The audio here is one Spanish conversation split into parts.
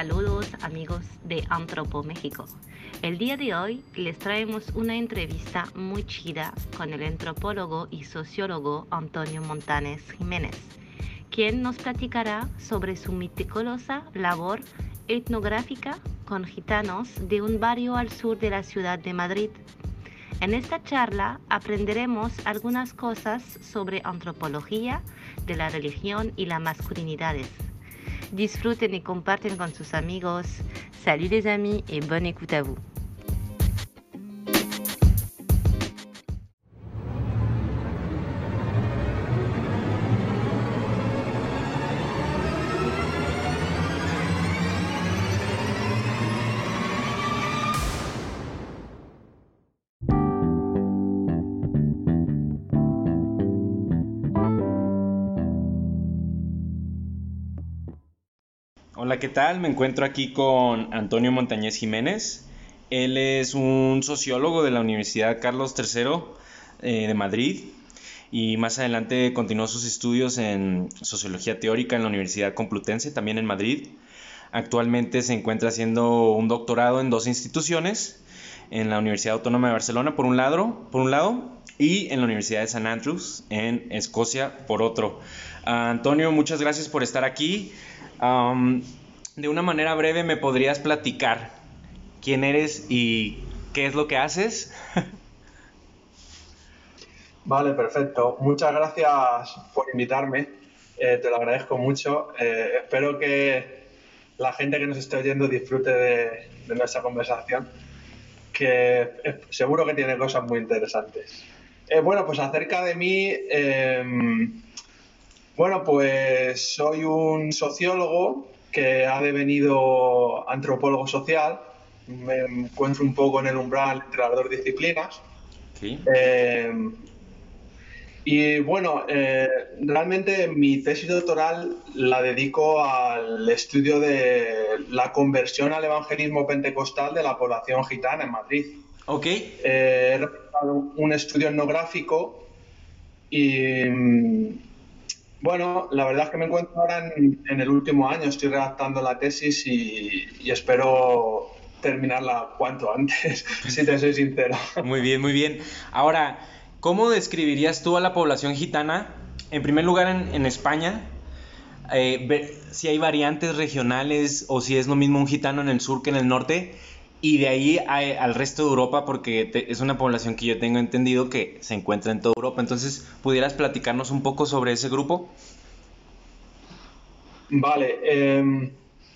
Saludos amigos de Antropo México. El día de hoy les traemos una entrevista muy chida con el antropólogo y sociólogo Antonio Montanes Jiménez, quien nos platicará sobre su meticulosa labor etnográfica con gitanos de un barrio al sur de la ciudad de Madrid. En esta charla aprenderemos algunas cosas sobre antropología de la religión y las masculinidades. Disfruten y comparten con sus amigos. Salut les amis et bonne écoute à vous. ¿Qué tal? Me encuentro aquí con Antonio Montañez Jiménez. Él es un sociólogo de la Universidad Carlos III eh, de Madrid y más adelante continuó sus estudios en sociología teórica en la Universidad Complutense, también en Madrid. Actualmente se encuentra haciendo un doctorado en dos instituciones, en la Universidad Autónoma de Barcelona por un lado, y en la Universidad de St. Andrews en Escocia por otro. Antonio, muchas gracias por estar aquí de una manera breve, ¿me podrías platicar quién eres y qué es lo que haces? vale, perfecto. Muchas gracias por invitarme. Eh, te lo agradezco mucho. Eh, espero que la gente que nos esté oyendo disfrute de, nuestra conversación, que eh, seguro que tiene cosas muy interesantes. bueno, pues acerca de mí, em, bueno, pues soy un sociólogo que ha devenido antropólogo social. Me encuentro un poco en el umbral entre las dos disciplinas. Eh, y bueno, eh, realmente mi tesis doctoral la dedico al estudio de la conversión al evangelismo pentecostal de la población gitana en Madrid. Ok. Eh, he realizado un estudio etnográfico y bueno, la verdad es que me encuentro ahora en, el último año, estoy redactando la tesis y, espero terminarla cuanto antes, si te soy sincero. Muy bien, muy bien. Ahora, ¿cómo describirías tú a la población gitana? En primer lugar, en, España, eh, si hay variantes regionales o si es lo mismo un gitano en el sur que en el norte y de ahí al resto de Europa, porque es una población que yo tengo entendido que se encuentra en toda Europa. Entonces, ¿pudieras platicarnos un poco sobre ese grupo? Vale. Em,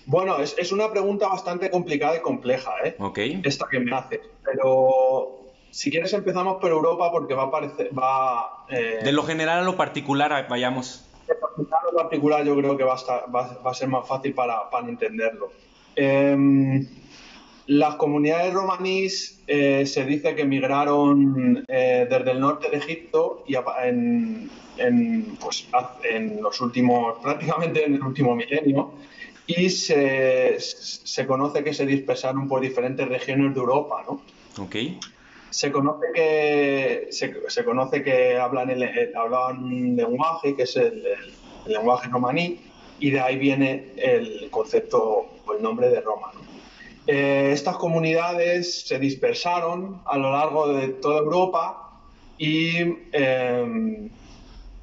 bueno, es, una pregunta bastante complicada y compleja, ¿eh? Ok. Esta que me haces. Pero si quieres empezamos por Europa porque va a parecer... Va, eh, de lo general a lo particular, vayamos. De lo general a lo particular yo creo que va a, ser más fácil para, para entenderlo. Eh, las comunidades romaníes eh, se dice que emigraron eh, desde el norte de Egipto y en, pues, en, los últimos, prácticamente en el último milenio, y se, conoce que se dispersaron por diferentes regiones de Europa, ¿no? Se conoce que, se, conoce que hablan, el, hablaban un lenguaje, que es el, el lenguaje romaní, y de ahí viene el concepto o el nombre de Roma, ¿no? Eh, estas comunidades se dispersaron a lo largo de toda Europa y em,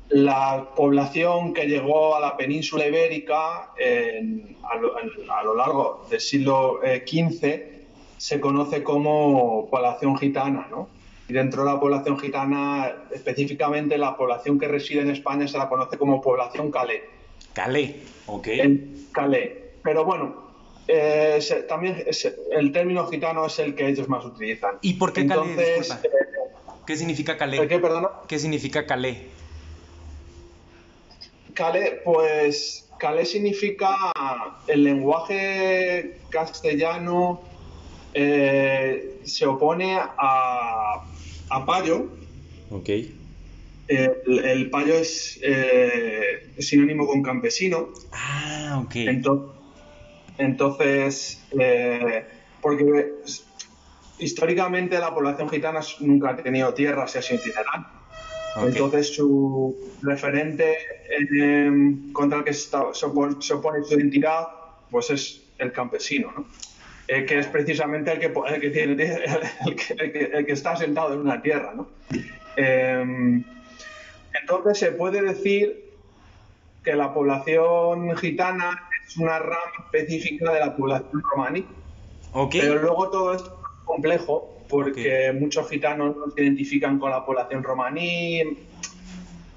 la población que llegó a la península ibérica a, lo, largo del siglo XV eh, se conoce como población gitana. Y dentro de la población gitana, específicamente la población que reside en España se la conoce como población calé. Calé, ok. calé. Pero bueno, eh, también el término gitano es el que ellos más utilizan. ¿Y por qué Entonces, calé? Eh, ¿Qué significa calé? ¿Qué, perdona? ¿Qué significa calé? Calé, pues calé significa el lenguaje castellano eh, se opone a, a payo. Ok. el, payo es, sinónimo con campesino. Ah, ok. Entonces, entonces, eh, porque históricamente la población gitana nunca ha tenido tierras y ha sido itinerante. Entonces su referente contra el que se, opone, su identidad pues es el campesino, ¿no? Eh, que es precisamente el que, el que, tiene, el que, el que, está sentado en una tierra. ¿no? Em, entonces se puede decir que la población gitana es una rama específica de la población romaní. Pero luego todo esto es complejo porque muchos gitanos no se identifican con la población romaní.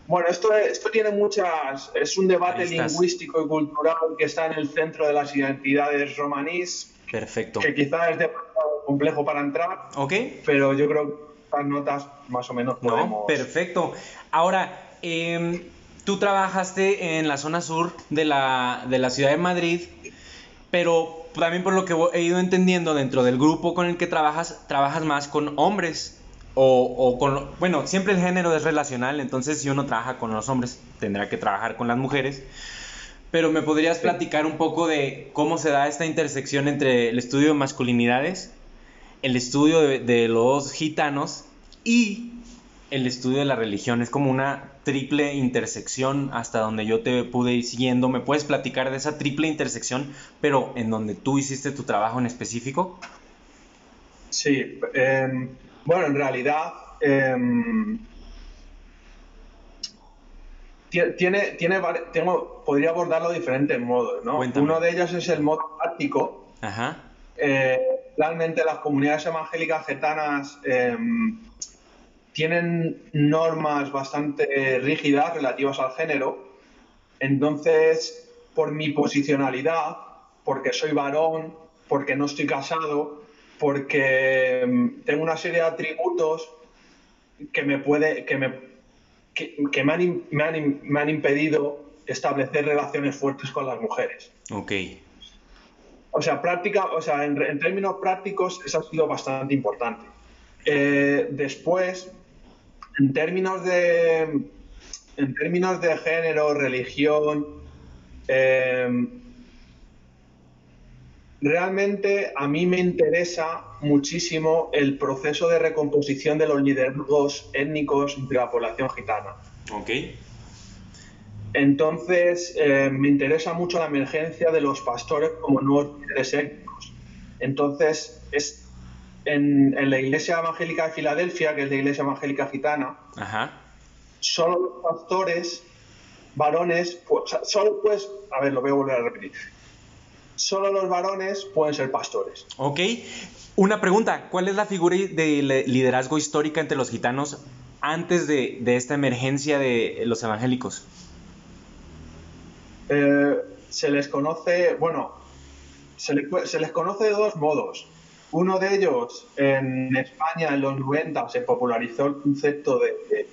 Bueno, esto, esto tiene muchas. Es un debate lingüístico y cultural que está en el centro de las identidades romanís Perfecto. Que quizás es demasiado complejo para entrar. Ok. Pero yo creo que estas notas más o menos podemos. No, perfecto. Ahora, em, tú trabajaste en la zona sur de la, de la ciudad de Madrid, pero también por lo que he ido entendiendo dentro del grupo con el que trabajas, trabajas más con hombres. O, o, con, bueno, siempre el género es relacional, entonces si uno trabaja con los hombres, tendrá que trabajar con las mujeres pero me podrías platicar un poco de cómo se da esta intersección entre el estudio de masculinidades, el estudio de, los gitanos y el estudio de la religión. Es como una triple intersección hasta donde yo te pude ir siguiendo. ¿Me puedes platicar de esa triple intersección, pero en donde tú hiciste tu trabajo en específico? Sí, em, bueno, en realidad em, tiene, tiene, tengo, podría abordarlo de diferentes modos, ¿no? Uno de ellos es el modo práctico. Ajá. Eh, realmente las comunidades evangélicas getanas em, tienen normas bastante rígidas relativas al género. Entonces, por mi posicionalidad, porque soy varón, porque no estoy casado, porque em, tengo una serie de atributos que me puede, que me que, me, han, me, han, impedido establecer relaciones fuertes con las mujeres. Ok. O sea, práctica, o sea en, términos prácticos, eso ha sido bastante importante. Eh, después, en términos de, en términos de género, religión, eh, realmente a mí me interesa muchísimo el proceso de recomposición de los liderazgos étnicos de la población gitana. Ok. Entonces, eh, me interesa mucho la emergencia de los pastores como nuevos líderes étnicos. Entonces, es en, la Iglesia Evangélica de Filadelfia, que es la Iglesia Evangélica Gitana, solo los pastores varones, pues, solo pues, a ver, lo voy a volver a repetir, solo los varones pueden ser pastores. Ok. Una pregunta, ¿cuál es la figura de liderazgo histórica entre los gitanos antes de, esta emergencia de los evangélicos? Eh, se les conoce, bueno, se, les conoce de dos modos. Uno de ellos, en España en los 90 se popularizó el concepto de,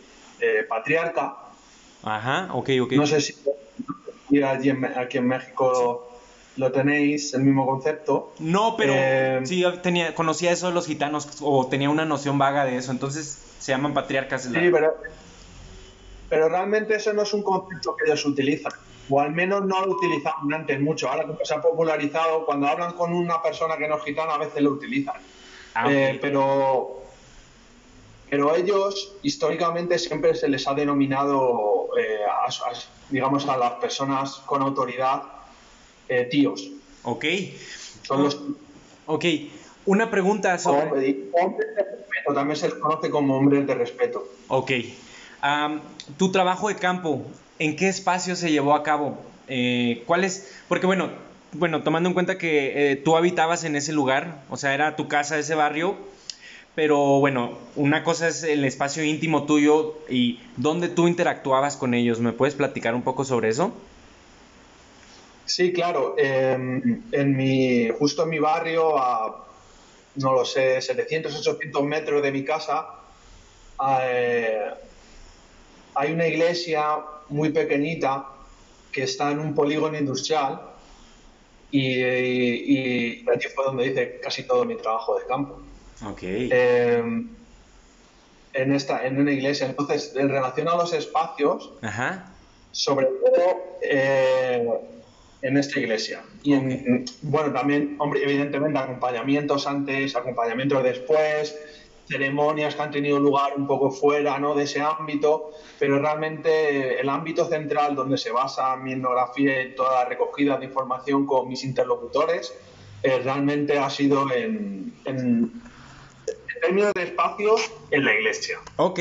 patriarca. Ajá, ok, ok. No sé si aquí en, aquí en México lo tenéis, el mismo concepto. No, pero eh, sí, tenía, conocía eso de los gitanos o tenía una noción vaga de eso, entonces se llaman patriarcas. Sí, pero, pero realmente eso no es un concepto que ellos utilizan, o al menos no lo utilizaban antes mucho, ahora que se ha popularizado, cuando hablan con una persona que no es gitana a veces lo utilizan. Ah, eh, pero, pero ellos históricamente siempre se les ha denominado, eh, digamos, a las personas con autoridad eh, tíos. Ok. Son los... Ok. Una pregunta sobre... Hombres de respeto, también se les conoce como hombres de respeto. Ok. tu trabajo de campo, ¿en qué espacio se llevó a cabo? Eh, ¿Cuál es? Porque bueno, bueno, tomando en cuenta que eh, tú habitabas en ese lugar, o sea, era tu casa, ese barrio, pero bueno, una cosa es el espacio íntimo tuyo y dónde tú interactuabas con ellos. ¿Me puedes platicar un poco sobre eso? Sí, claro. Em, en mi, justo en mi barrio, a, no lo sé, 700, 800 metros de mi casa, eh, hay una iglesia muy pequeñita que está en un polígono industrial y, y, allí fue donde hice casi todo mi trabajo de campo. Okay. Em, en, esta, en una iglesia. Entonces, en relación a los espacios, sobre todo eh, en esta iglesia. Y bueno, también, hombre, evidentemente acompañamientos antes, acompañamientos después, ceremonias que han tenido lugar un poco fuera ¿no? de ese ámbito, pero realmente el ámbito central donde se basa mi etnografía y toda la recogida de información con mis interlocutores eh, realmente ha sido en, en, términos de espacios en la iglesia. Ok,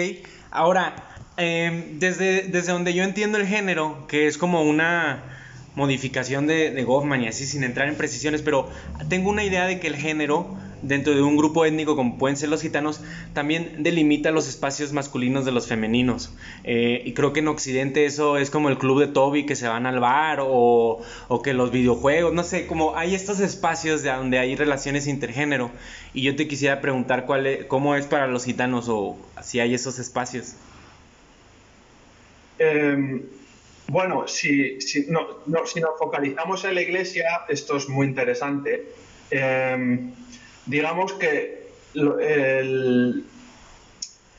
ahora, em, desde, desde donde yo entiendo el género, que es como una modificación de, de Goffman y así sin entrar en precisiones, pero tengo una idea de que el género dentro de un grupo étnico como pueden ser los gitanos, también delimita los espacios masculinos de los femeninos. Eh, y creo que en Occidente eso es como el club de Toby que se van al bar o, o que los videojuegos, no sé, como hay estos espacios de donde hay relaciones intergénero. Y yo te quisiera preguntar cuál es, cómo es para los gitanos o si hay esos espacios. Em, bueno, si, si, no, si nos focalizamos en la iglesia, esto es muy interesante. Eh, digamos que el,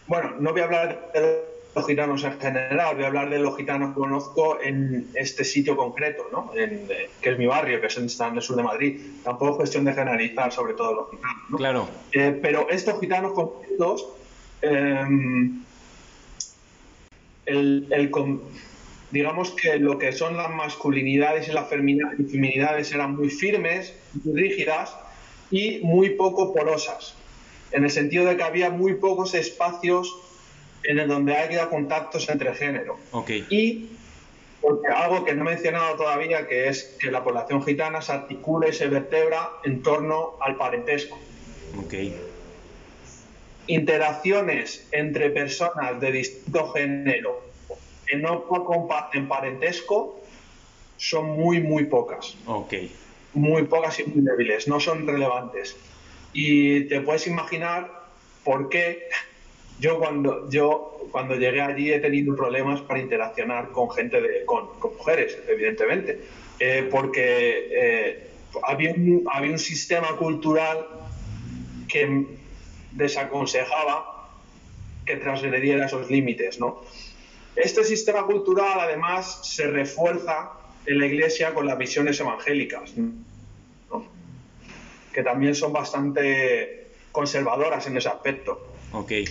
bueno, no voy a hablar de los gitanos en general, voy a hablar de los gitanos que conozco en este sitio concreto, ¿no? En, que es mi barrio, que es en, está en el sur de Madrid. Tampoco es cuestión de generalizar sobre todos los gitanos. ¿no? Claro. Eh, pero estos gitanos concretos, eh, el, el, digamos que lo que son las masculinidades y las feminidades eran muy firmes, muy rígidas, y muy poco porosas, en el sentido de que había muy pocos espacios en el donde haya contactos entre género. Okay. Y porque algo que no he mencionado todavía, que es que la población gitana se articula y se vertebra en torno al parentesco. Okay. Interacciones entre personas de distinto género que no comparten parentesco son muy, muy pocas. Okay muy pocas y muy débiles, no son relevantes. Y te puedes imaginar por qué yo cuando, yo cuando llegué allí he tenido problemas para interaccionar con gente, de, con, mujeres, evidentemente, eh, porque eh, había, un, había un sistema cultural que desaconsejaba que transgrediera esos límites, ¿no? Este sistema cultural además se refuerza en la Iglesia con las visiones evangélicas, que también son bastante conservadoras en ese aspecto. Okay.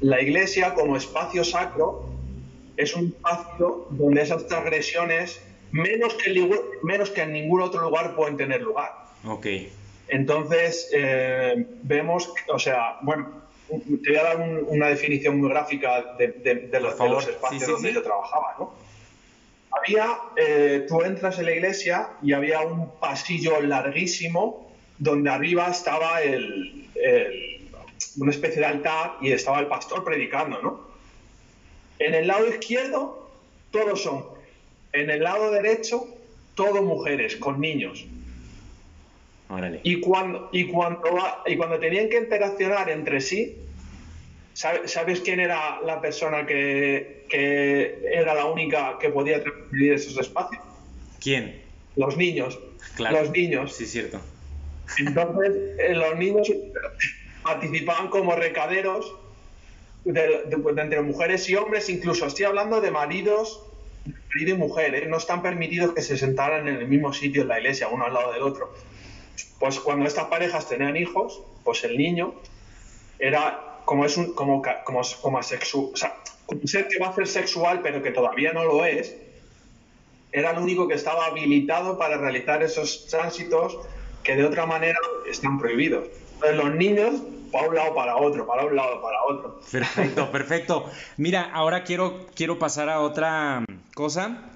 La Iglesia como espacio sacro es un espacio donde esas transgresiones menos que, menos que en ningún otro lugar pueden tener lugar. Okay. Entonces, eh, vemos, o sea, bueno, te voy a dar una definición muy gráfica de, los, espacios donde yo trabajaba, ¿no? Había, eh, tú entras en la iglesia y había un pasillo larguísimo donde arriba estaba el, una especie de altar y estaba el pastor predicando, ¿no? En el lado izquierdo, todos son. En el lado derecho, todo mujeres con niños. Y cuando, y, cuando, y cuando tenían que interaccionar entre sí, ¿sabes quién era la persona que, que era la única que podía transmitir esos espacios. ¿Quién? Los niños. Claro. Los niños. Sí, cierto. Entonces, eh, los niños participaban como recaderos de, entre mujeres y hombres, incluso estoy hablando de maridos, marido y mujer, ¿eh? no están permitidos que se sentaran en el mismo sitio en la iglesia, uno al lado del otro. Pues cuando estas parejas tenían hijos, pues el niño era como es un como como, como asexual, o sea, un ser que va a ser sexual pero que todavía no lo es, era el único que estaba habilitado para realizar esos tránsitos que de otra manera están prohibidos. Entonces los niños para un lado para otro, para un lado para otro. Perfecto, perfecto. Mira, ahora quiero, quiero pasar a otra cosa.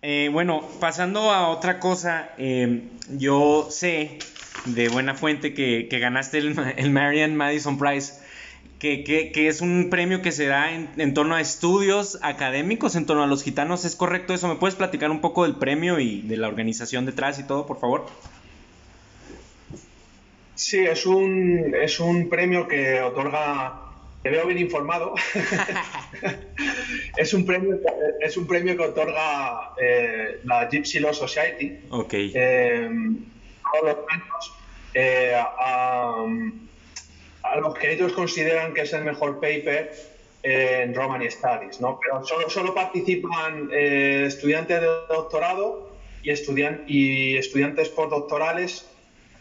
Eh, bueno, pasando a otra cosa, eh, yo sé de buena fuente que, que ganaste el, el Marian Madison Prize que, es un premio que se da en, torno a estudios académicos, en torno a los gitanos. ¿Es correcto eso? ¿Me puedes platicar un poco del premio y de la organización detrás y todo, por favor? Sí, es un, es un premio que otorga te veo bien informado. es, un premio, es un premio que otorga eh, la Gypsy Law Society. Ok. Eh, todos los años eh, a, a los que ellos consideran que es el mejor paper en Roman Studies, ¿no? Pero solo, solo participan eh, estudiantes de doctorado y, estudian, y estudiantes postdoctorales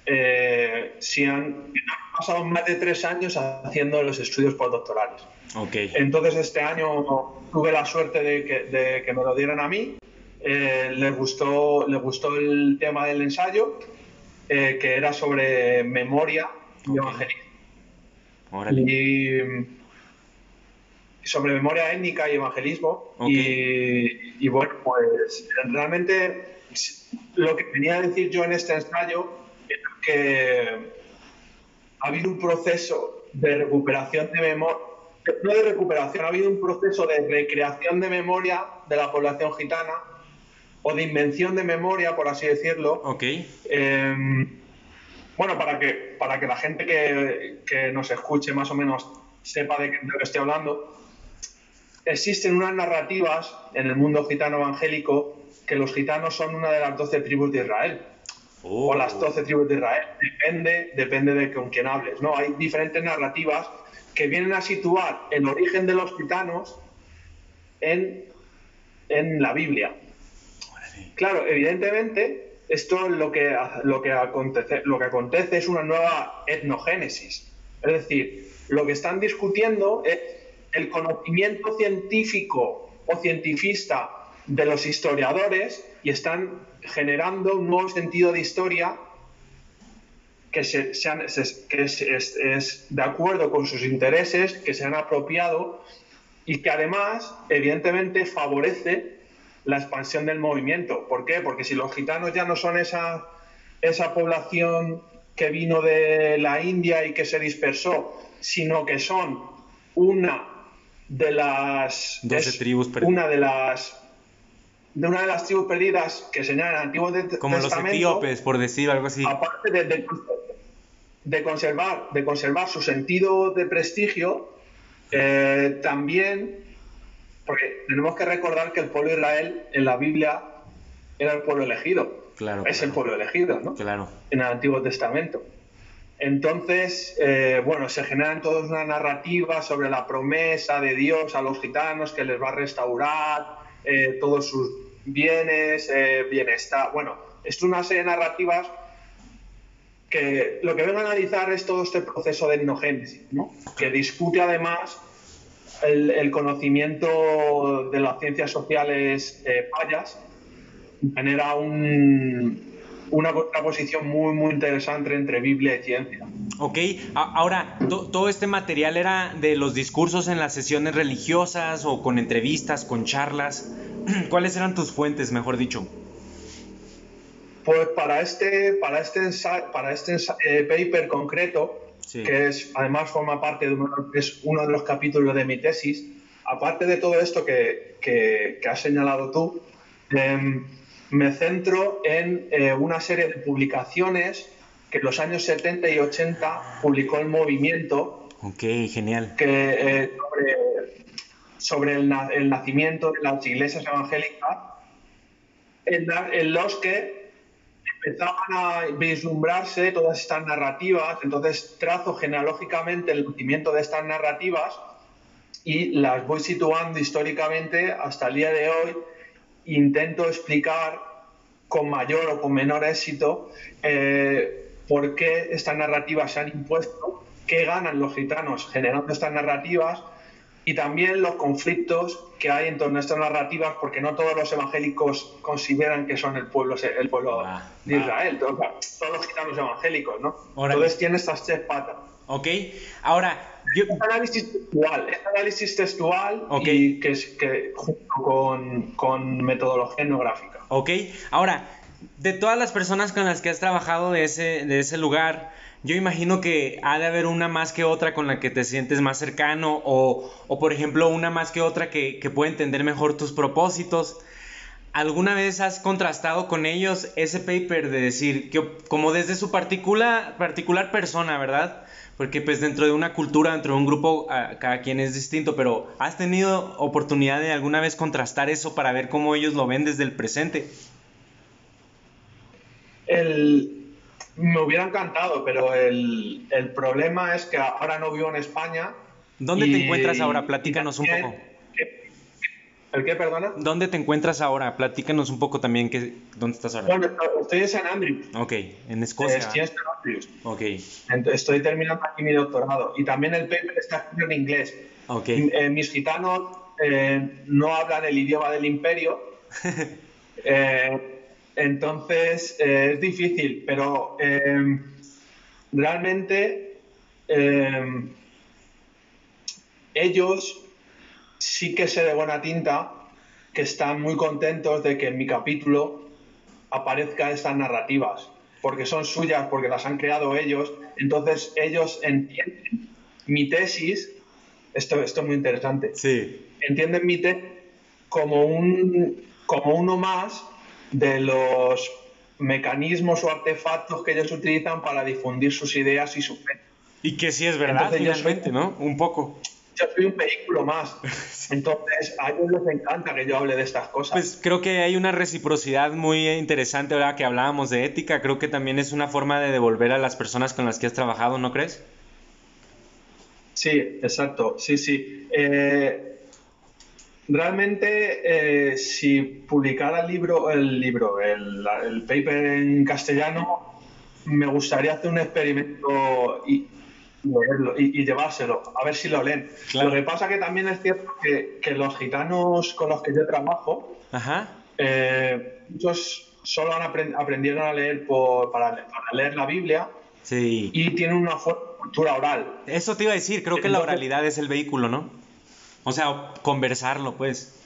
eh, si han, pasado más de tres años haciendo los estudios postdoctorales. Okay. Entonces este año tuve la suerte de que, me lo dieran a mí. Eh, les, gustó, les gustó el tema del ensayo, eh, que era sobre memoria y evangelismo. Y sobre memoria étnica y evangelismo. Y, y, bueno, pues realmente lo que venía a decir yo en este ensayo es que ha habido un proceso de recuperación de memoria, no de recuperación, ha habido un proceso de recreación de memoria de la población gitana o de invención de memoria, por así decirlo. Ok. Em, bueno, para que, para que la gente que, nos escuche más o menos sepa de qué, de qué estoy hablando, existen unas narrativas en el mundo gitano evangélico que los gitanos son una de las doce tribus de Israel. O las 12 tribus de Israel. Depende, depende de con quién hables. ¿no? Hay diferentes narrativas que vienen a situar el origen de los gitanos en, en la Biblia. Claro, evidentemente, esto lo que, lo, que acontece, lo que acontece es una nueva etnogénesis. Es decir, lo que están discutiendo es el conocimiento científico o cientifista de los historiadores y están generando un nuevo sentido de historia que, se, que es, de acuerdo con sus intereses, que se han apropiado y que además, evidentemente, favorece la expansión del movimiento. ¿Por qué? Porque si los gitanos ya no son esa, esa población que vino de la India y que se dispersó, sino que son una de las... 12 tribus Una de las de una de las tribus perdidas que señala el Antiguo Testamento. Como los etíopes, por decir algo así. Aparte de, de, conservar, de conservar su sentido de prestigio, eh, también, porque tenemos que recordar que el pueblo de Israel en la Biblia era el pueblo elegido. Claro. Es el pueblo elegido, ¿no? Claro. En el Antiguo Testamento. Entonces, eh, bueno, se generan todas una narrativa sobre la promesa de Dios a los gitanos que les va a restaurar eh, todos sus bienes, eh, bienestar. Bueno, es una serie de narrativas que lo que vengo a analizar es todo este proceso de etnogénesis, ¿no? que discute además el, conocimiento de las ciencias sociales eh, payas, genera un, una contraposición muy, muy interesante entre Biblia y ciencia. Ok, ahora, ¿todo este material era de los discursos en las sesiones religiosas o con entrevistas, con charlas? ¿Cuáles eran tus fuentes, mejor dicho? Pues para este, para este, para este eh, paper concreto, que es, además forma parte de uno, es uno de los capítulos de mi tesis, aparte de todo esto que, que, has señalado tú, em, me centro en eh, una serie de publicaciones que en los años 70 y 80 publicó el movimiento. Ok, genial. Que, eh, sobre, el, nacimiento de las iglesias evangélicas, en, los que empezaban a vislumbrarse todas estas narrativas. Entonces trazo genealógicamente el nacimiento de estas narrativas y las voy situando históricamente hasta el día de hoy intento explicar con mayor o con menor éxito eh, por qué estas narrativas se han impuesto, qué ganan los gitanos generando estas narrativas y también los conflictos que hay en torno a estas narrativas, porque no todos los evangélicos consideran que son el pueblo, el pueblo ah, de Israel, todos, los gitanos evangélicos, ¿no? Entonces tiene estas tres patas. Ok, ahora yo... Es análisis textual, es análisis textual y que, que junto con, con, metodología etnográfica. Ok, ahora, de todas las personas con las que has trabajado de ese, de ese lugar, yo imagino que ha de haber una más que otra con la que te sientes más cercano o, o por ejemplo, una más que otra que, que puede entender mejor tus propósitos. ¿Alguna vez has contrastado con ellos ese paper de decir, que, como desde su particular, particular persona, ¿verdad? porque pues dentro de una cultura, dentro de un grupo, cada quien es distinto, pero ¿has tenido oportunidad de alguna vez contrastar eso para ver cómo ellos lo ven desde el presente? Me hubiera encantado, pero el, problema es que ahora no vivo en España. ¿Dónde te encuentras ahora? Platícanos un poco. ¿El qué, perdona? ¿Dónde te encuentras ahora? Platícanos un poco también que, dónde estás ahora. Bueno, estoy en San Andrews. Ok, en Escocia. Estoy en San Andrews. Ok, Estoy terminando aquí mi doctorado. Y también el paper está escrito en inglés. ok. Eh, mis gitanos eh, no hablan el idioma del imperio. Eh, entonces eh, es difícil, pero eh, realmente eh, ellos sí que sé de buena tinta que están muy contentos de que en mi capítulo aparezcan estas narrativas, porque son suyas, porque las han creado ellos, entonces ellos entienden mi tesis, esto, esto es muy interesante, Sí. entienden mi tesis como, un, como uno más de los mecanismos o artefactos que ellos utilizan para difundir sus ideas y su fe. Y que sí es verdad, Entonces finalmente, soy- ¿no? Un poco. Yo soy un vehículo más. Entonces, a ellos les encanta que yo hable de estas cosas. Pues creo que hay una reciprocidad muy interesante ahora que hablábamos de ética. Creo que también es una forma de devolver a las personas con las que has trabajado, ¿no crees? Sí, exacto, sí, sí. Eh, realmente, eh, si publicara el libro, el libro, el, el paper en castellano, me gustaría hacer un experimento y, leerlo y, y llevárselo, a ver si lo leen. Claro. Lo que pasa que también es cierto que, que los gitanos con los que yo trabajo, Ajá. eh, muchos solo han apren- aprendieron a leer por, para, para leer la Biblia Sí. y tienen una cultura oral. Eso te iba a decir, creo que la oralidad es el vehículo, ¿no? O sea, conversarlo, pues.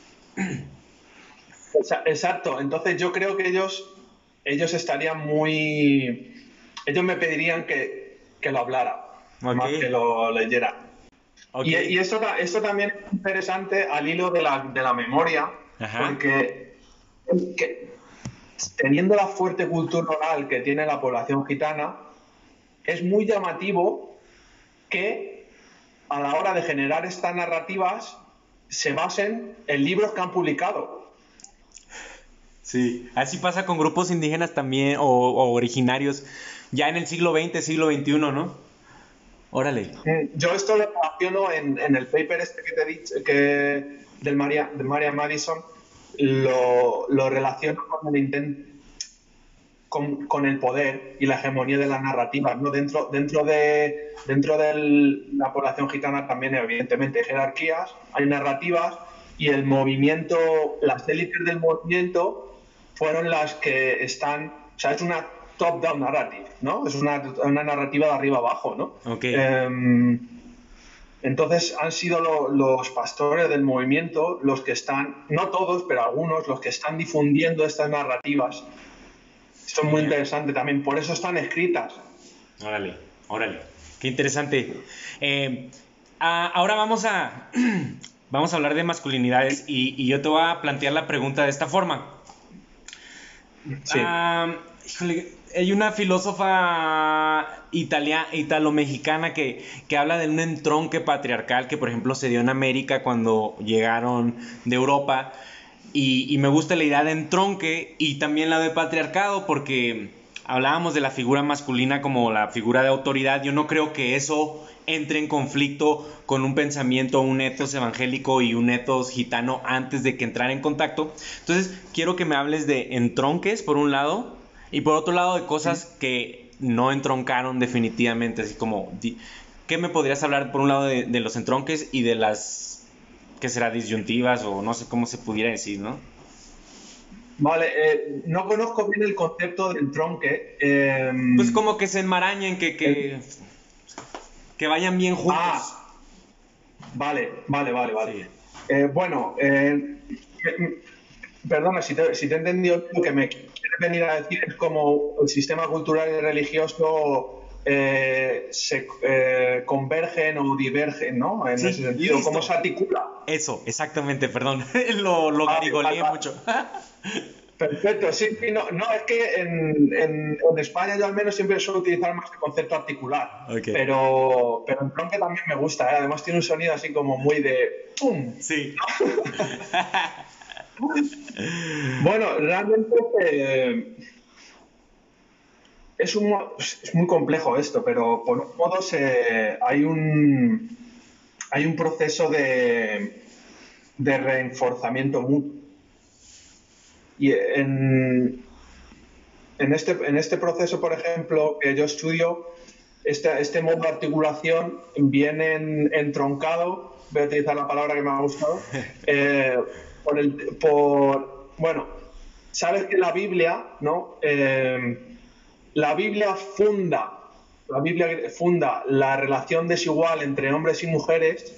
Exa- Exacto, entonces yo creo que ellos, ellos estarían muy... Ellos me pedirían que, que lo hablara, más que lo leyera. Y, y esto, ta- esto también es interesante al hilo de la, de la memoria, Ajá. porque que- teniendo la fuerte cultura oral que tiene la población gitana, es muy llamativo que a la hora de generar estas narrativas se basen en libros que han publicado. Sí, así pasa con grupos indígenas también o, o originarios ya en el siglo XX, siglo XXI, ¿no? Órale. Yo esto lo relaciono en, en el paper este que te he dicho, que del de Maria Madison, lo, lo relaciono con el intento con, con el poder y la hegemonía de las narrativas, ¿no? Dentro, dentro de dentro de la población gitana también, evidentemente, hay jerarquías, hay narrativas, y el movimiento, las élites del movimiento fueron las que están, o sea, es una top-down narrative, ¿no? Es una, una narrativa de arriba abajo, ¿no? Ok. Em, entonces han sido lo- los pastores del movimiento los que están, no todos, pero algunos, los que están difundiendo estas narrativas. Esto es muy interesante también, por eso están escritas. Órale, órale. Qué interesante. Eh, a- ahora vamos a, vamos a hablar de masculinidades y, y yo te voy a plantear la pregunta de esta forma. Sí. Ah, híjole, hay una filósofa italia, italo-mexicana que, que habla de un entronque patriarcal que, por ejemplo, se dio en América cuando llegaron de Europa. Y, y me gusta la idea de entronque y también la de patriarcado porque hablábamos de la figura masculina como la figura de autoridad. Yo no creo que eso entre en conflicto con un pensamiento, un etos evangélico y un etos gitano antes de que entrar en contacto. Entonces, quiero que me hables de entronques por un lado y por otro lado de cosas que no entroncaron definitivamente, así como, ¿qué me podrías hablar por un lado de, de los entronques y de las, ¿qué será? Disyuntivas o no sé cómo se pudiera decir, ¿no? Vale, eh, no conozco bien el concepto del tronque. em, Pues como que se enmarañen, que, que, que vayan bien juntos. Ah, vale, vale, vale, vale. Sí. Eh, bueno, eh, mm, perdona, si te, si te he entendido, lo que me quieres venir a decir es como el sistema cultural y religioso eh, se eh, convergen o divergen, ¿no? En Sí, ese sentido, listo. ¿cómo se articula? Eso, exactamente, perdón. lo lo vale, vale. mucho. Perfecto, sí, no, no, es que en, en- en España yo al menos siempre suelo utilizar más el concepto articular, pero, pero en tronque también me gusta, ¿eh? además tiene un sonido así como muy de ¡pum! sí. Bueno, realmente es, un, mo- es muy complejo esto, pero por un modo se, hay, un, hay un proceso de, de reforzamiento mutuo. Y en, en, este, en este proceso, por ejemplo, que yo estudio, este, este modo de articulación viene entroncado, voy a utilizar la palabra que me ha gustado, eh, por, el, por, bueno, sabes que la Biblia, ¿no? Eh, la Biblia funda, la Biblia funda la relación desigual entre hombres y mujeres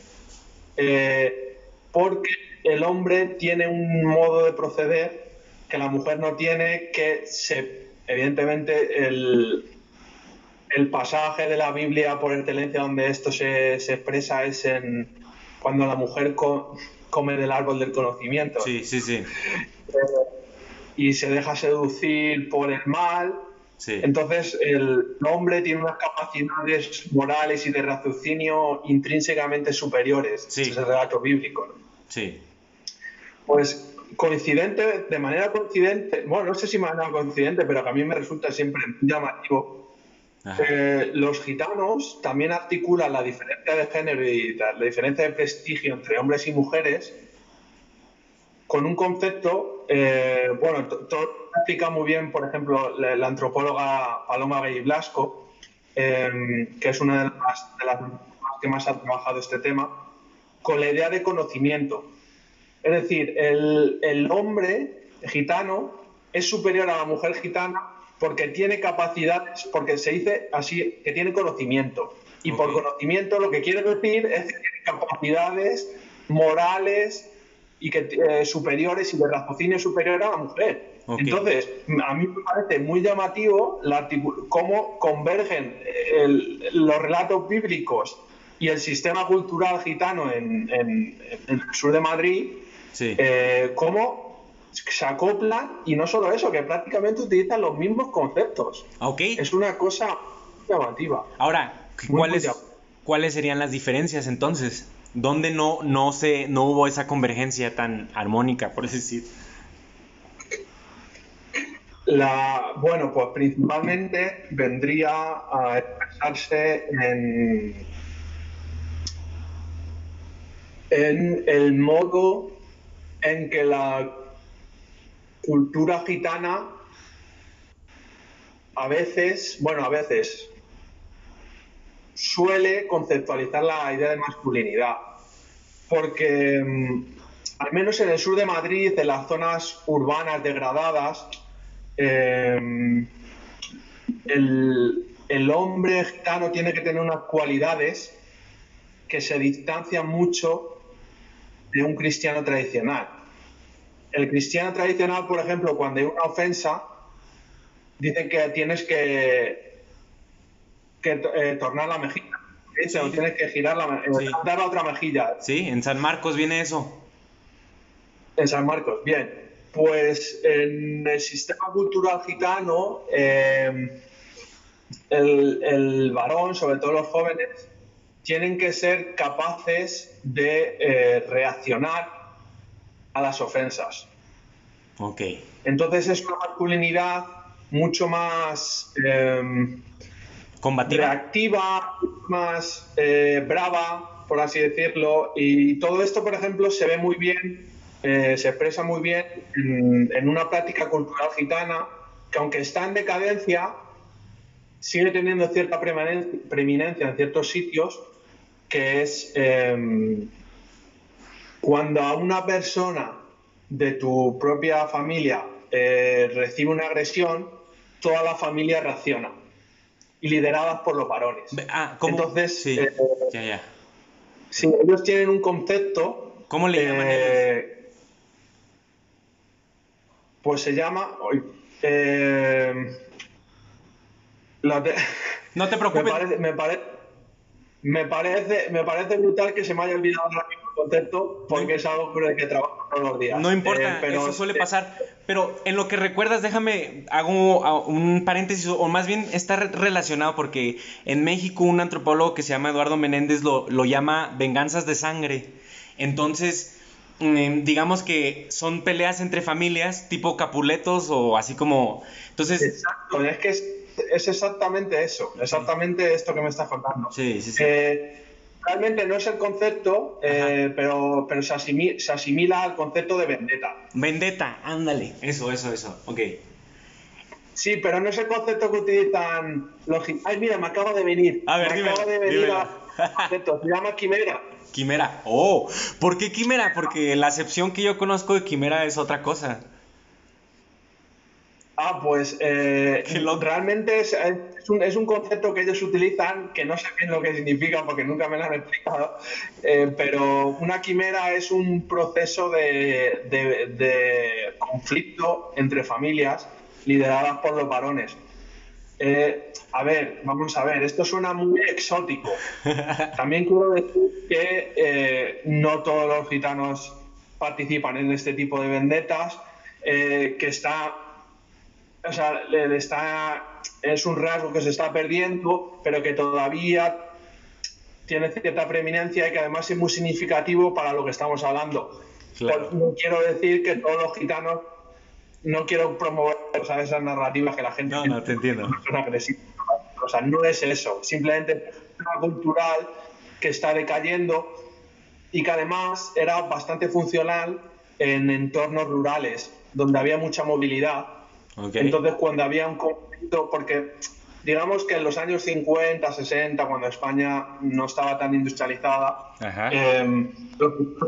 eh, porque el hombre tiene un modo de proceder que la mujer no tiene, que se, evidentemente el, el pasaje de la Biblia por excelencia donde esto se, expresa es en cuando la mujer come del árbol del conocimiento. Sí, sí, sí. y se deja seducir por el mal. Entonces el hombre tiene unas capacidades morales y de raciocinio intrínsecamente superiores. Sí. Es el relato bíblico. Sí. Pues coincidente, de manera coincidente, bueno, no sé si de manera coincidente, pero que a mí me resulta siempre llamativo eh, los gitanos también articulan la diferencia de género y la, diferencia de prestigio entre hombres y mujeres con un concepto, eh, bueno, todo explica muy bien, por ejemplo, la, antropóloga Paloma Gay Blasco, em, que es una de las, que más ha trabajado este tema, con la idea de conocimiento. Es decir, el, el hombre gitano es superior a la mujer gitana porque tiene capacidades, porque se dice así, que tiene conocimiento. Y por conocimiento lo que quiere decir es que tiene capacidades morales y que eh, superiores y de raciocinio superior a la mujer. Entonces, a mí me parece muy llamativo la, cómo convergen los relatos bíblicos y el sistema cultural gitano en, el sur de Madrid, sí. Eh, cómo se acoplan y no solo eso, que prácticamente utilizan los mismos conceptos. Ok. Es una cosa llamativa. Ahora, ¿cuáles, ¿cuáles serían las diferencias entonces? ¿Dónde no, no, se, no hubo esa convergencia tan armónica, por decir? La, bueno, pues principalmente vendría a expresarse en, en el modo en que la cultura gitana a veces, bueno, a veces suele conceptualizar la idea de masculinidad, porque mm, al menos en el sur de Madrid, en las zonas urbanas degradadas, em, el, el hombre gitano tiene que tener unas cualidades que se distancian mucho de un cristiano tradicional. El cristiano tradicional, por ejemplo, cuando hay una ofensa, dicen que tienes que, que eh, tornar la mejilla. O tienes que girar la, eh, dar la otra mejilla. Sí, en San Marcos viene eso. En San Marcos, bien. Pues en el sistema cultural gitano, eh, el, el, varón, sobre todo los jóvenes, tienen que ser capaces de reaccionar a las ofensas. Ok. Entonces es una masculinidad mucho más em, combativa, reactiva, más eh, brava, por así decirlo. Y todo esto, por ejemplo, se ve muy bien, eh, se expresa muy bien en, una práctica cultural gitana que aunque está en decadencia, sigue teniendo cierta preeminencia en ciertos sitios, que es em, cuando a una persona de tu propia familia eh, recibe una agresión, toda la familia reacciona. Lideradas por los varones. Ah, ¿cómo? Entonces, sí, eh, ya, ya. Sí, ellos tienen un concepto. ¿Cómo le llaman eh, Pues se llama. no te preocupes. Me parece, me, parece, me parece brutal que se me haya olvidado ahora concepto porque es algo con el que trabajo todos los días. No importa, eh, eso suele pasar. Pero en lo que recuerdas, déjame, hago un paréntesis, o más bien está relacionado porque en México un antropólogo que se llama Eduardo Menéndez lo, lo llama venganzas de sangre. Entonces, mm, digamos que son peleas entre familias, tipo capuletos o así como... Entonces... Exacto, es que es, exactamente eso, exactamente esto que me estás contando. Sí, sí, sí. Eh, realmente no es el concepto, eh, pero, pero se, asimila, al concepto de vendetta. Vendetta, ándale. Eso, eso, eso. Ok. Sí, pero no es el concepto que utilizan los... Ay, mira, me acaba de venir. A ver, me acaba de venir concepto. Se llama quimera. Quimera. Oh, ¿por qué quimera? Porque la acepción que yo conozco de quimera es otra cosa. Ah, pues eh, realmente es, es, un, concepto que ellos utilizan que no sé bien lo que significa porque nunca me lo han explicado, eh, pero una quimera es un proceso de, conflicto entre familias lideradas por los varones. Eh, a ver, vamos a ver, esto suena muy exótico. También quiero decir que no todos los gitanos participan en este tipo de vendetas, que está o sea, le está, es un rasgo que se está perdiendo, pero que todavía tiene cierta preeminencia y que además es muy significativo para lo que estamos hablando. No quiero decir que todos los gitanos, no quiero promover esas narrativas que la gente... No, no, te entiendo. O sea, no es eso, simplemente es una cultural que está decayendo y que además era bastante funcional en entornos rurales, donde había mucha movilidad entonces, cuando había un conflicto, porque digamos que en los años 50, 60, cuando España no estaba tan industrializada, eh,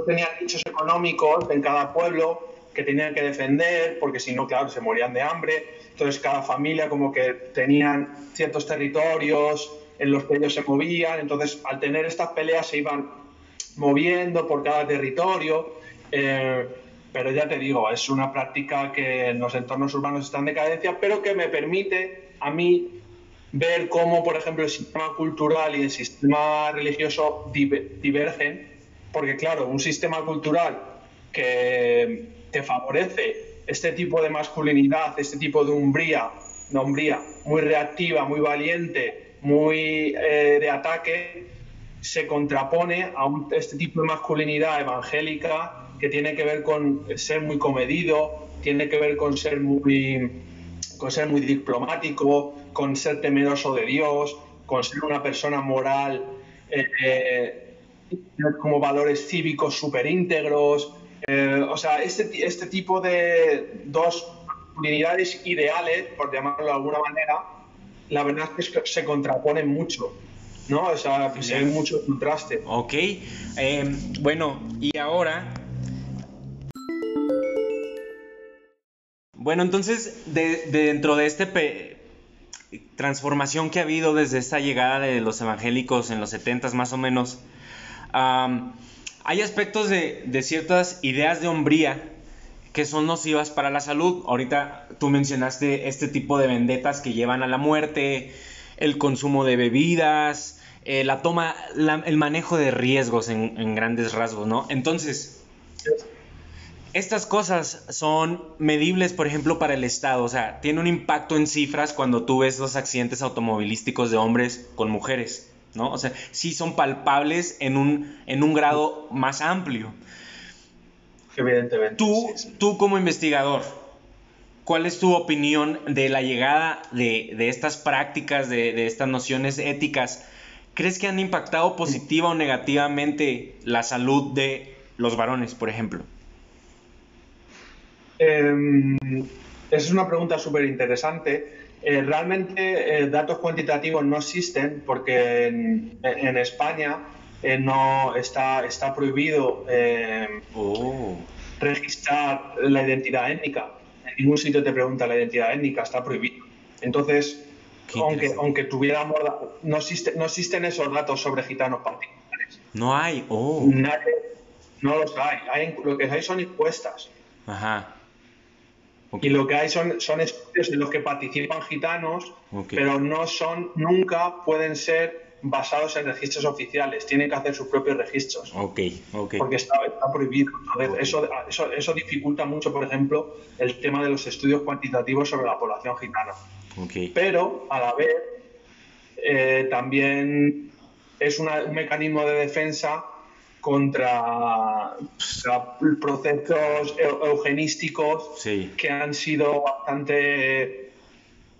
tenían nichos económicos en cada pueblo que tenían que defender, porque si no, claro, se morían de hambre. Entonces, cada familia como que tenían ciertos territorios en los que ellos se movían. Entonces, al tener estas peleas se iban moviendo por cada territorio. Eh, pero ya te digo, es una práctica que en los entornos urbanos está en decadencia, pero que me permite a mí ver cómo, por ejemplo, el sistema cultural y el sistema religioso divergen, porque claro, un sistema cultural que te favorece este tipo de masculinidad, este tipo de umbría, una umbría muy reactiva, muy valiente, muy eh, de ataque, se contrapone a este tipo de masculinidad evangélica que tiene que ver con ser muy comedido, tiene que ver con ser muy, con ser muy diplomático, con ser temeroso de Dios, con ser una persona moral, eh, eh como valores cívicos súper íntegros. Eh, o sea, este, este tipo de dos unidades ideales, por llamarlo de alguna manera, la verdad es que se contraponen mucho. ¿no? O sea, se ve mucho contraste. Ok. Eh, bueno, y ahora Bueno, entonces, dentro de esta transformación que ha habido desde esta llegada de los evangélicos en los 70 más o menos, hay aspectos de, de, ciertas ideas de hombría que son nocivas para la salud. Ahorita tú mencionaste este tipo de vendetas que llevan a la muerte, el consumo de bebidas, eh, la toma, el manejo de riesgos en, en grandes rasgos, ¿no? Entonces, estas cosas son medibles, por ejemplo, para el Estado. O sea, tiene un impacto en cifras cuando tú ves los accidentes automovilísticos de hombres con mujeres, ¿no? O sea, sí son palpables en un, en un grado más amplio. Evidentemente. Tú, tú como investigador, ¿cuál es tu opinión de la llegada de, estas prácticas, de, de estas nociones éticas? ¿Crees que han impactado positiva o negativamente la salud de los varones, por ejemplo? Eh, es una pregunta súper interesante. Eh, realmente eh, datos cuantitativos no existen porque en, España eh, no está, está prohibido oh. registrar la identidad étnica. En ningún sitio te pregunta la identidad étnica, está prohibido. Entonces, aunque, aunque tuviéramos, no, existe, no existen esos datos sobre gitanos particulares. No hay, oh. no los hay. hay. Lo que hay son encuestas. Ajá. Y lo que hay son, son estudios en los que participan gitanos, pero no son, nunca pueden ser basados en registros oficiales, tienen que hacer sus propios registros. Okay, Porque está, prohibido. eso, eso, eso, dificulta mucho, por ejemplo, el tema de los estudios cuantitativos sobre la población gitana. Pero, a la vez, eh, también es un mecanismo de defensa contra, procesos eugenísticos que han sido bastante,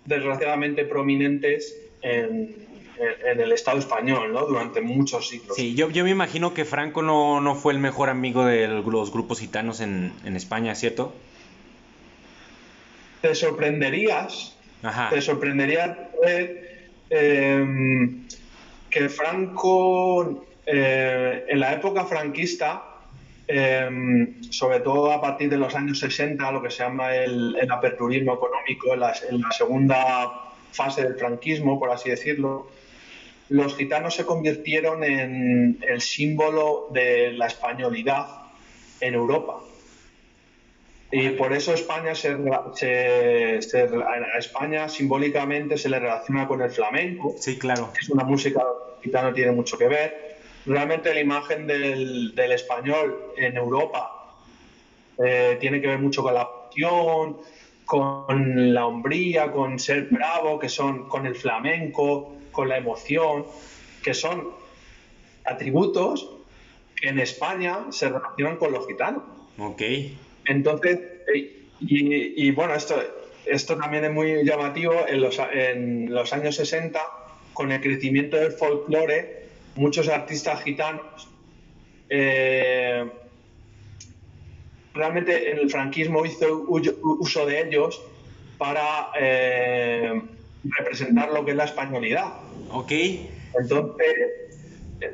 desgraciadamente, prominentes en, en, el Estado español, ¿no? Durante muchos siglos. Sí, yo, yo me imagino que Franco no, no, fue el mejor amigo de los grupos gitanos en, en España, ¿cierto? Te sorprenderías, Ajá. te sorprendería eh, que Franco, eh, en la época franquista, Em, sobre todo a partir de los años 60, lo que se llama el, aperturismo económico, en la, segunda fase del franquismo, por así decirlo, los gitanos se convirtieron en el símbolo de la españolidad en Europa. Y por eso España, se, a España simbólicamente se le relaciona con el flamenco. Sí, claro. es una música gitana tiene mucho que ver realmente la imagen del, español en Europa eh, tiene que ver mucho con la pasión, con la hombría, con ser bravo, que son con el flamenco, con la emoción, que son atributos que en España se relacionan con los gitanos. Ok. Entonces, eh, y, bueno, esto, esto también es muy llamativo en los, en los años 60, con el crecimiento del folclore muchos artistas gitanos eh, realmente el franquismo hizo uso de ellos para eh, representar lo que es la españolidad. Ok. Entonces,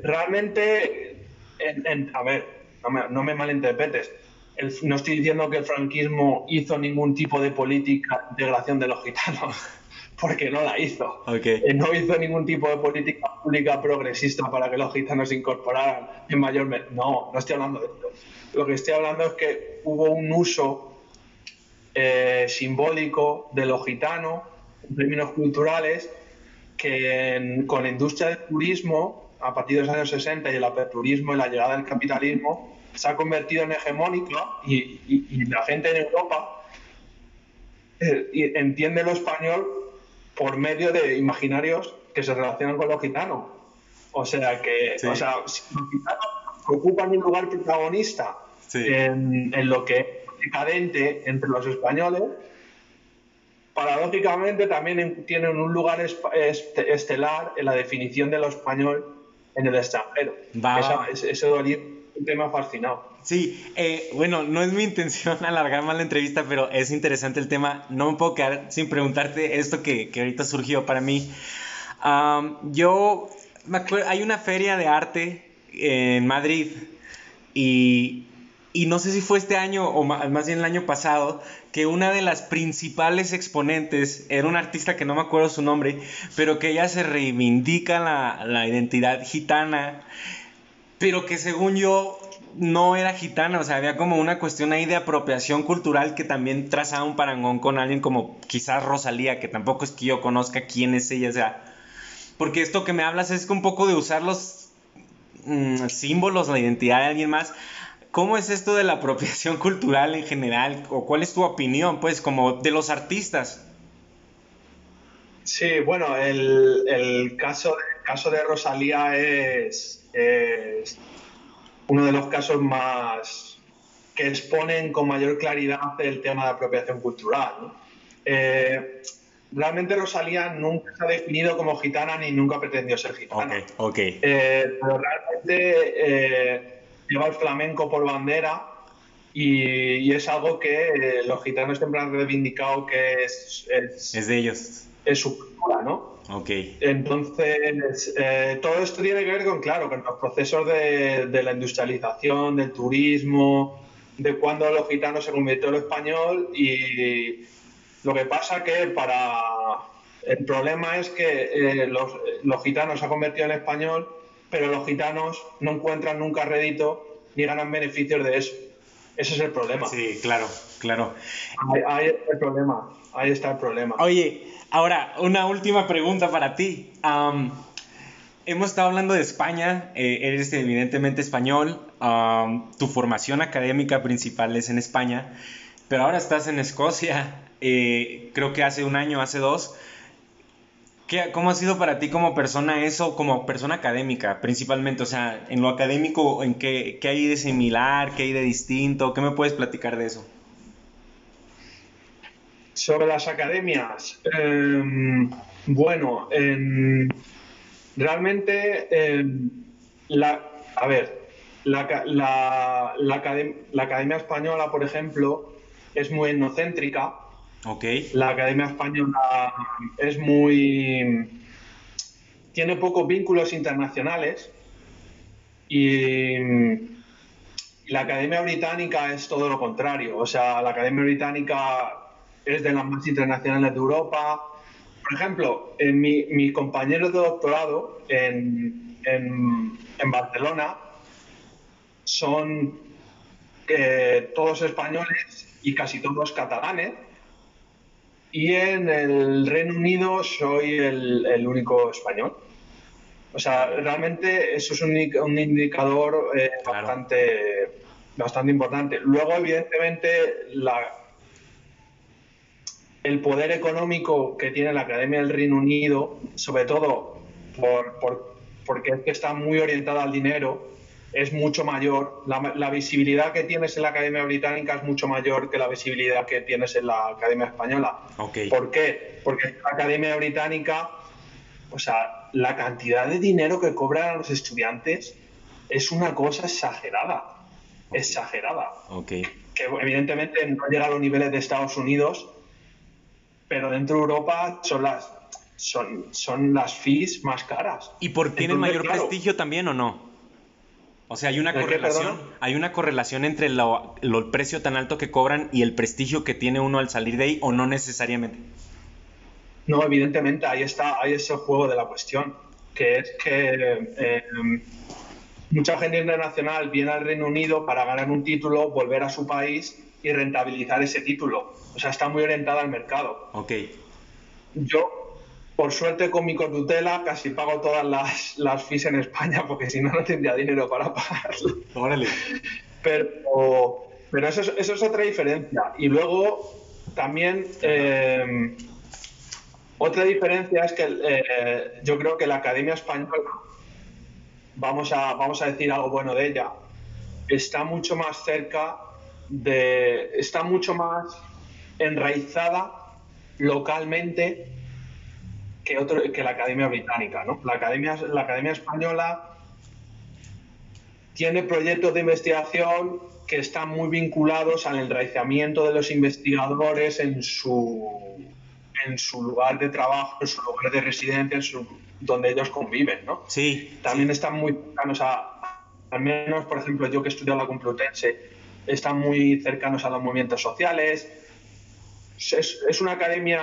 realmente, a ver, no me, malinterpretes. no estoy diciendo que el franquismo hizo ningún tipo de política de integración de los gitanos porque no la hizo. Eh, no hizo ningún tipo de política pública progresista para que los gitanos se incorporaran en mayor medida. No, no estoy hablando de esto. Lo que estoy hablando es que hubo un uso eh, simbólico de los gitanos en términos culturales que con la industria del turismo, a partir de los años 60 y el aperturismo y la llegada del capitalismo, se ha convertido en hegemónica y, la gente en Europa eh, entiende lo español por medio de imaginarios que se relacionan con los gitanos. O sea que, o sea, si los gitanos ocupan un lugar protagonista en, lo que es decadente entre los españoles, paradójicamente también tienen un lugar estelar en la definición de lo español en el extranjero. Va, ese, ese un tema fascinado. Sí, eh, bueno, no es mi intención alargar más la entrevista, pero es interesante el tema. No me puedo quedar sin preguntarte esto que, que ahorita surgió para mí. yo me acuerdo, hay una feria de arte en Madrid y, y, no sé si fue este año o más bien el año pasado, que una de las principales exponentes era una artista que no me acuerdo su nombre, pero que ella se reivindica la, la identidad gitana pero que según yo no era gitana, o sea, había como una cuestión ahí de apropiación cultural que también trazaba un parangón con alguien como quizás Rosalía, que tampoco es que yo conozca quién es ella, o sea, porque esto que me hablas es un poco de usar los mm, símbolos, la identidad de alguien más. ¿Cómo es esto de la apropiación cultural en general? ¿O cuál es tu opinión, pues, como de los artistas? Sí, bueno, el, caso, el caso de Rosalía es, uno de los casos más que exponen con mayor claridad el tema de apropiación cultural. Eh, realmente Rosalía nunca se ha definido como gitana ni nunca pretendió ser gitana. Okay, eh, pero realmente eh, lleva el flamenco por bandera y, es algo que los gitanos siempre han reivindicado que es, es de ellos es su cultura, ¿no? Ok. Entonces, eh, todo esto tiene que ver con, claro, con los procesos de, la industrialización, del turismo, de cuando los gitanos se convirtió en español y lo que pasa que para... El problema es que eh, los, los gitanos se han convertido en español, pero los gitanos no encuentran nunca rédito ni ganan beneficios de eso. Ese es el problema. Sí, claro, claro. Ahí, está el problema. Ahí está el problema. Oye, Ahora, una última pregunta para ti. hemos estado hablando de España, eh, eres evidentemente español, tu formación académica principal es en España, pero ahora estás en Escocia, eh, creo que hace un año, hace dos. ¿Qué, ¿Cómo ha sido para ti como persona eso, como persona académica principalmente? O sea, en lo académico, ¿en qué, qué hay de similar, qué hay de distinto? ¿Qué me puedes platicar de eso? Sobre las academias, em, bueno, Realmente, eh, la, a ver, la, la, la, Academia Española, por ejemplo, es muy etnocéntrica. La Academia Española es muy... tiene pocos vínculos internacionales y la Academia Británica es todo lo contrario. O sea, la Academia Británica es de las más internacionales de Europa. Por ejemplo, en mi, mis compañeros de doctorado en, en, Barcelona son eh, todos españoles y casi todos catalanes. Y en el Reino Unido soy el, único español. O sea, realmente eso es un, indicador eh, bastante, bastante importante. Luego, evidentemente, la, el poder económico que tiene la Academia del Reino Unido, sobre todo por, porque es que está muy orientada al dinero, es mucho mayor. La, visibilidad que tienes en la Academia Británica es mucho mayor que la visibilidad que tienes en la Academia Española. ¿Por qué? Porque la Academia Británica, o sea, la cantidad de dinero que cobran los estudiantes es una cosa exagerada. Exagerada. Okay. Que evidentemente no llega a los niveles de Estados Unidos, pero dentro de Europa son las son, son las fees más caras. ¿Y por tienen mayor prestigio también o no? O sea, hay una correlación, hay una correlación entre lo, el precio tan alto que cobran y el prestigio que tiene uno al salir de ahí o no necesariamente. No, evidentemente, ahí está, ahí es el juego de la cuestión, que es que eh, mucha gente internacional viene al Reino Unido para ganar un título, volver a su país y rentabilizar ese título. O sea, está muy orientada al mercado. Ok. Yo, por suerte, con mi cotutela casi pago todas las, las fees en España, porque si no, no tendría dinero para pagarlo. Órale. Pero, pero eso, es, eso es otra diferencia. Y luego, también, eh, otra diferencia es que eh, yo creo que la Academia Española, vamos a, vamos a decir algo bueno de ella, está mucho más cerca de. está mucho más enraizada localmente que, otro, que la Academia Británica. ¿no? La, Academia, la Academia Española tiene proyectos de investigación que están muy vinculados al enraizamiento de los investigadores en su, en su lugar de trabajo, en su lugar de residencia, en donde ellos conviven. ¿no? Sí. También están muy cercanos a, al menos, por ejemplo, yo que he estudiado la Complutense, están muy cercanos a los movimientos sociales, es, una academia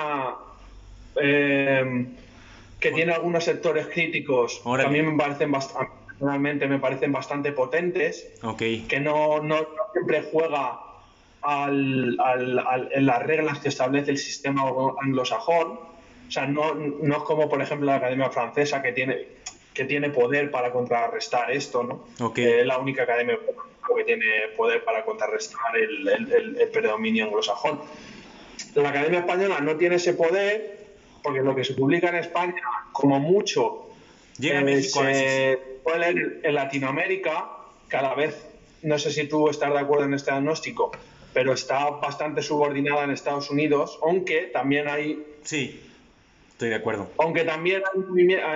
eh, que tiene algunos sectores críticos que a mí me parecen bastante, personalmente me parecen bastante potentes, que no, siempre juega en las reglas que establece el sistema anglosajón. O sea, no, no es como, por ejemplo, la Academia Francesa que tiene, que tiene poder para contrarrestar esto, ¿no? es la única academia que tiene poder para contrarrestar el, el, el predominio anglosajón. La Academia Española no tiene ese poder porque lo que se publica en España, como mucho, Llega eh, se puede leer en Latinoamérica, cada vez, no sé si tú estás de acuerdo en este diagnóstico, pero está bastante subordinada en Estados Unidos, aunque también hay... Sí, estoy de acuerdo. Aunque también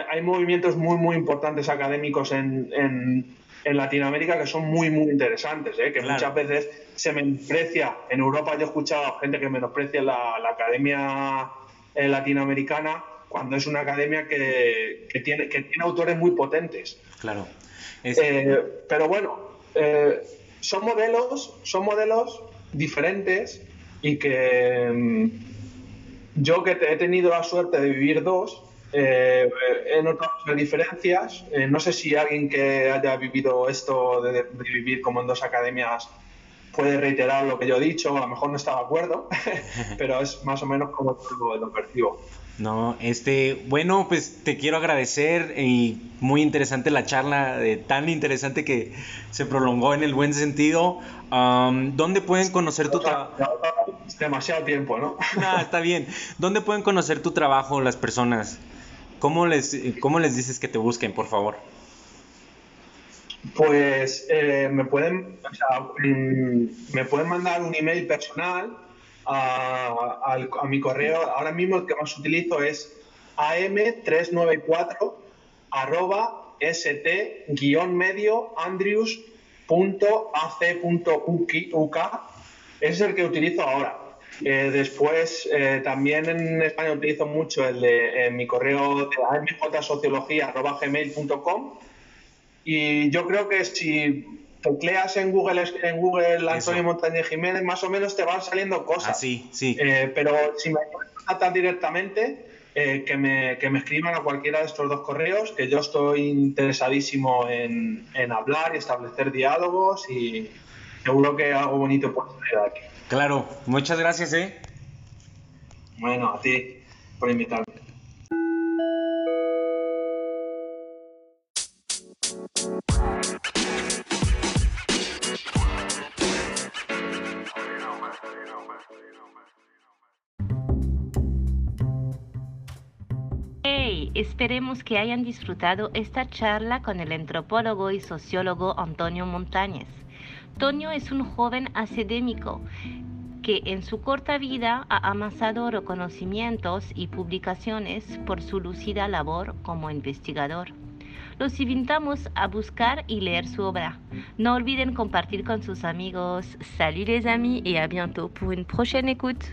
hay, movimientos muy, muy importantes académicos en, Latinoamérica que son muy, muy interesantes, ¿eh? que muchas veces se menosprecia. En Europa yo he escuchado gente que menosprecia la, la academia eh, latinoamericana cuando es una academia que, tiene, que tiene autores muy potentes. Claro. Eh, pero bueno, eh, son modelos, son modelos diferentes y que mm, yo que he tenido la suerte de vivir dos, he notado diferencias. no sé si alguien que haya vivido esto de, vivir como en dos academias puede reiterar lo que yo he dicho, a lo mejor no está de acuerdo, pero es más o menos como lo, percibo. No, este, bueno, pues te quiero agradecer y muy interesante la charla, tan interesante que se prolongó en el buen sentido. ¿Dónde pueden conocer tu trabajo? Demasiado tiempo, ¿no? Ah, está bien. ¿Dónde pueden conocer tu trabajo las personas? ¿Cómo les, cómo les dices que te busquen, por favor? Pues eh, me, pueden, mm, me pueden mandar un email personal a, mi correo. Ahora mismo el que más utilizo es am394 arroba st-medio andrews.ac.uk. Ese es el que utilizo ahora. Eh, después, eh, también en España utilizo mucho el de mi correo de amjsociología.gmail.com y yo creo que si tecleas en Google, en Google Antonio Montañez Jiménez, más o menos te van saliendo cosas. Ah, sí, sí. Eh, pero si me contactan directamente, que, me, que, me, escriban a cualquiera de estos dos correos, que yo estoy interesadísimo en, en hablar y establecer diálogos y seguro que algo bonito puede salir aquí. Claro, muchas gracias, ¿eh? Bueno, a ti por invitarme. Esperemos que hayan disfrutado esta charla con el antropólogo y sociólogo Antonio Montañez. Toño es un joven académico que en su corta vida ha amasado reconocimientos y publicaciones por su lucida labor como investigador. Los invitamos a buscar y leer su obra. No olviden compartir con sus amigos. Salut les amis et à bientôt pour une prochaine écoute.